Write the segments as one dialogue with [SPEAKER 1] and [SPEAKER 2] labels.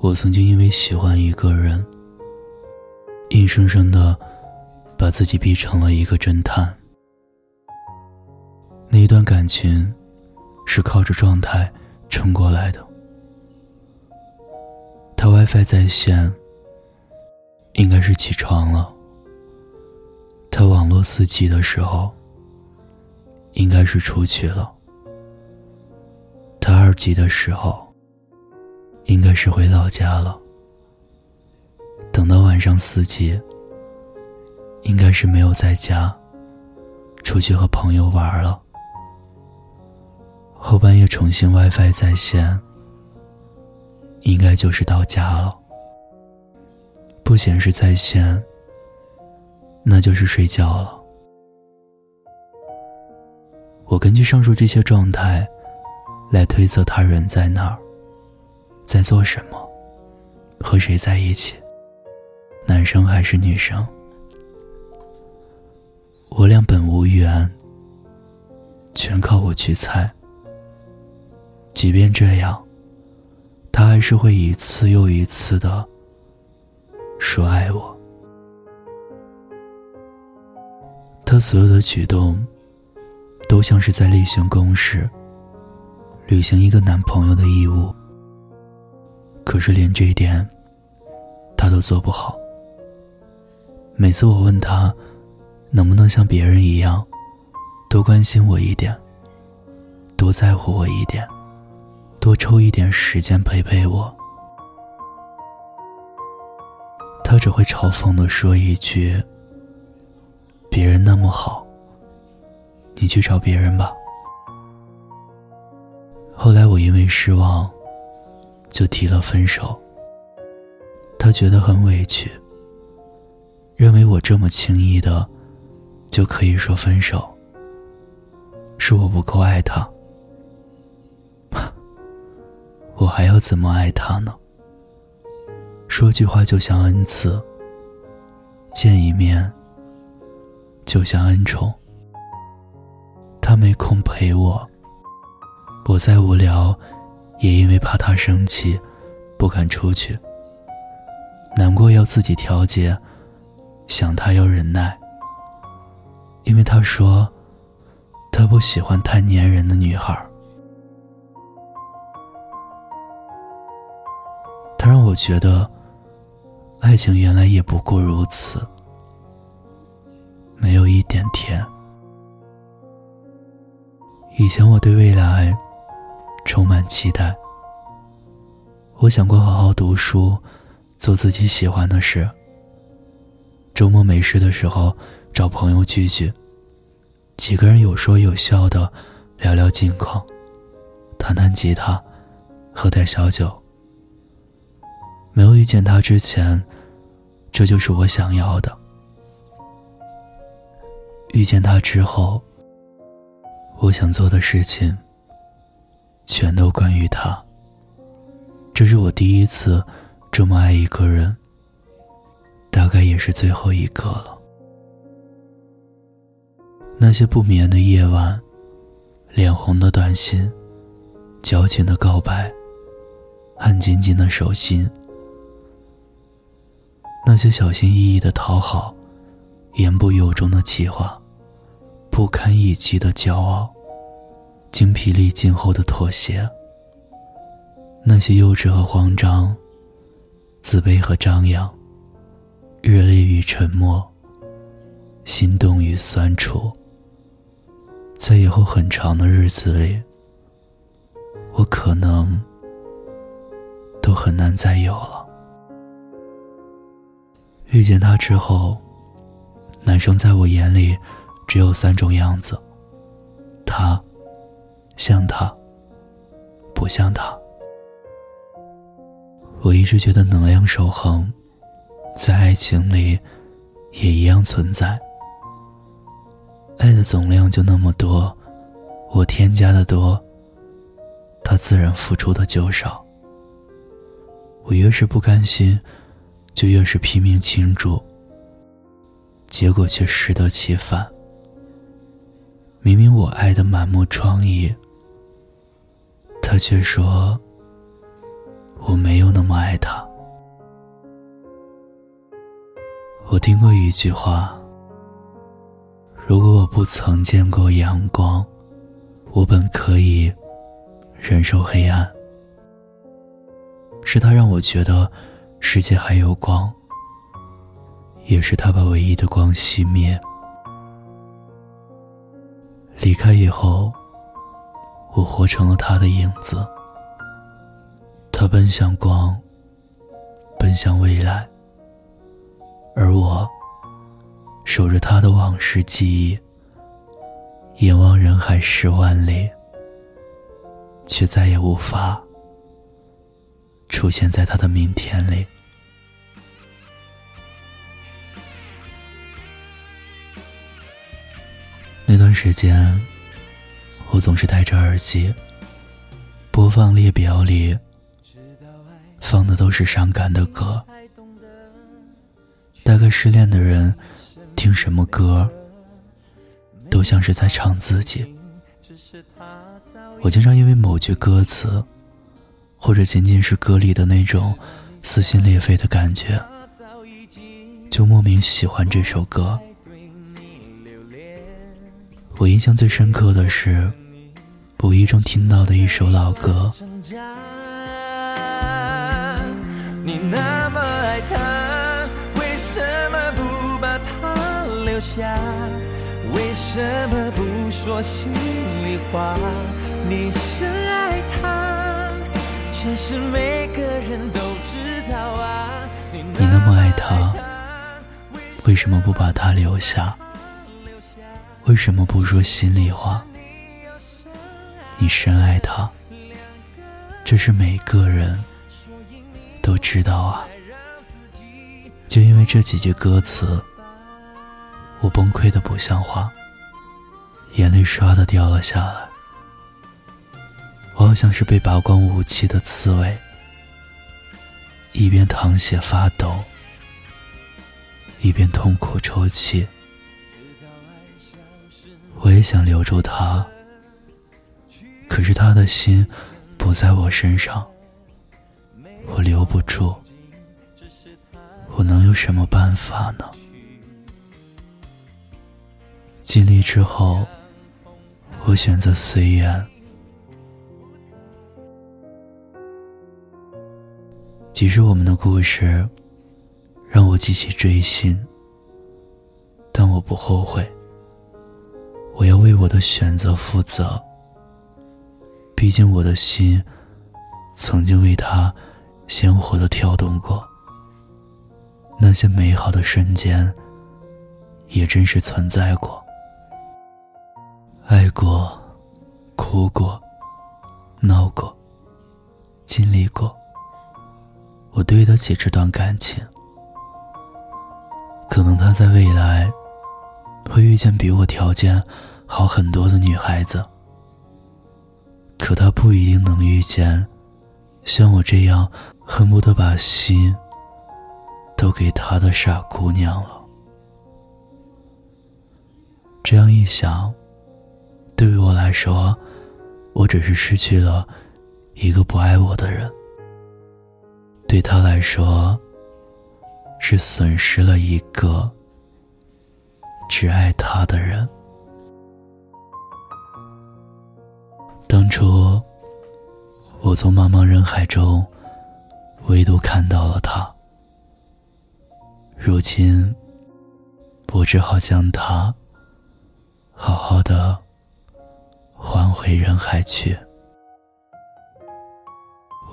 [SPEAKER 1] 我曾经因为喜欢一个人，硬生生的把自己逼成了一个侦探。那一段感情是靠着状态撑过来的。他 WiFi 在线，应该是起床了。他网络四 G 的时候，应该是出去了。他二 G 的时候，应该是回老家了。等到晚上四 G，应该是没有在家，出去和朋友玩了。后半夜重新 WiFi 在线，应该就是到家了。不显示在线，那就是睡觉了。我根据上述这些状态，来推测他人在哪儿，在做什么，和谁在一起，男生还是女生。我俩本无缘，全靠我去猜。即便这样，他还是会一次又一次的说爱我。他所有的举动，都像是在例行公事，履行一个男朋友的义务。可是连这一点，他都做不好。每次我问他，能不能像别人一样，多关心我一点，多在乎我一点。多抽一点时间陪陪我，他只会嘲讽的说一句：“别人那么好，你去找别人吧。”后来我因为失望，就提了分手。他觉得很委屈，认为我这么轻易的就可以说分手，是我不够爱他。我还要怎么爱他呢？说句话就像恩赐，见一面就像恩宠。他没空陪我，我再无聊，也因为怕他生气，不敢出去。难过要自己调节，想他要忍耐，因为他说，他不喜欢太粘人的女孩。他让我觉得，爱情原来也不过如此，没有一点甜。以前我对未来充满期待，我想过好好读书，做自己喜欢的事。周末没事的时候找朋友聚聚，几个人有说有笑的聊聊近况，弹弹吉他，喝点小酒。没有遇见他之前，这就是我想要的。遇见他之后，我想做的事情全都关于他。这是我第一次这么爱一个人，大概也是最后一个了。那些不眠的夜晚，脸红的短信，矫情的告白，汗津津的手心。那些小心翼翼的讨好，言不由衷的气话，不堪一击的骄傲，精疲力尽后的妥协。那些幼稚和慌张，自卑和张扬，热烈与沉默，心动与酸楚。在以后很长的日子里，我可能都很难再有了。遇见他之后，男生在我眼里只有三种样子：他像他，不像他。我一直觉得能量守恒，在爱情里也一样存在。爱的总量就那么多，我添加的多，他自然付出的就少。我越是不甘心。就越是拼命倾注，结果却适得其反。明明我爱的满目疮痍，他却说我没有那么爱他。我听过一句话：如果我不曾见过阳光，我本可以忍受黑暗。是他让我觉得世界还有光，也是他把唯一的光熄灭。离开以后，我活成了他的影子。他奔向光，奔向未来，而我守着他的往事记忆，眼望人海十万里，却再也无法。出现在他的明天里。那段时间，我总是戴着耳机，播放列表里放的都是伤感的歌。大概失恋的人听什么歌，都像是在唱自己。我经常因为某句歌词。或者仅仅是歌里的那种撕心裂肺的感觉，就莫名喜欢这首歌。我印象最深刻的是无意中听到的一首老歌。你那么爱他，为什么不把他留下？为什么不说心里话？你深爱他。全是每个人都知道啊你那么爱他，为什么不把他留下？为什么不说心里话？你深爱他，这是每个人都知道啊。就因为这几句歌词，我崩溃的不像话，眼泪唰的掉了下来。我好像是被拔光武器的刺猬，一边淌血发抖，一边痛苦抽泣。我也想留住他，可是他的心不在我身上，我留不住。我能有什么办法呢？尽力之后，我选择随缘。即使我们的故事让我记起追星，但我不后悔。我要为我的选择负责。毕竟我的心曾经为他鲜活的跳动过，那些美好的瞬间也真实存在过。爱过，哭过，闹过，经历过。我对得起这段感情，可能他在未来会遇见比我条件好很多的女孩子，可他不一定能遇见像我这样恨不得把心都给他的傻姑娘了。这样一想，对于我来说，我只是失去了一个不爱我的人。对他来说，是损失了一个只爱他的人。当初，我从茫茫人海中唯独看到了他。如今，我只好将他好好的还回人海去。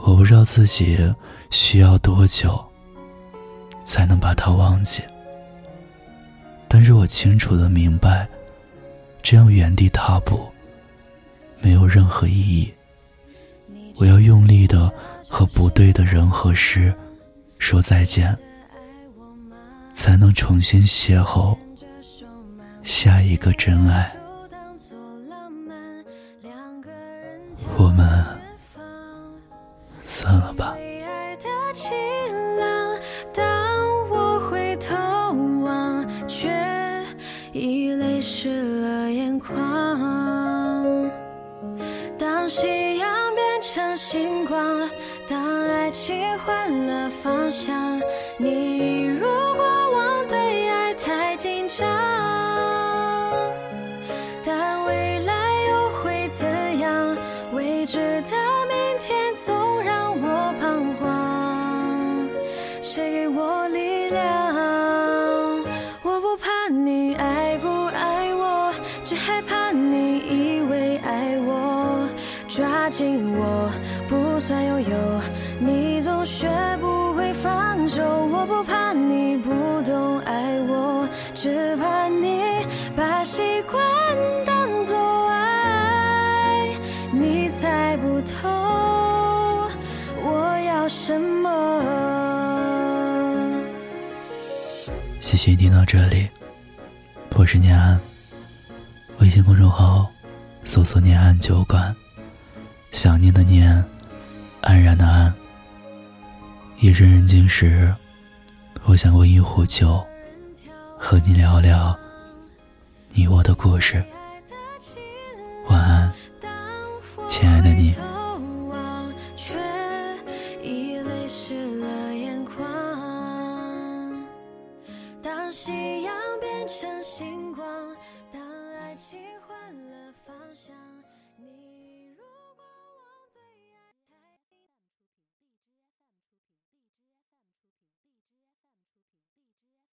[SPEAKER 1] 我不知道自己。需要多久才能把他忘记？但是我清楚的明白，这样原地踏步没有任何意义。我要用力的和不对的人和事说再见，才能重新邂逅下一个真爱。我们算了吧。
[SPEAKER 2] 星光，当爱。情换了方向。你一如过往对爱太紧张，但未来又会怎样？未知的不算拥有，你总学不会放手。我不怕你不懂爱我，只怕你把习惯当作爱，你猜不透我要什么。
[SPEAKER 1] 谢谢你听到这里，我是念安。微信公众号搜索“念安酒馆”，想念的念，安然的安。夜深人静时我想温一壶酒和你聊聊你我的故事。晚安亲爱的你。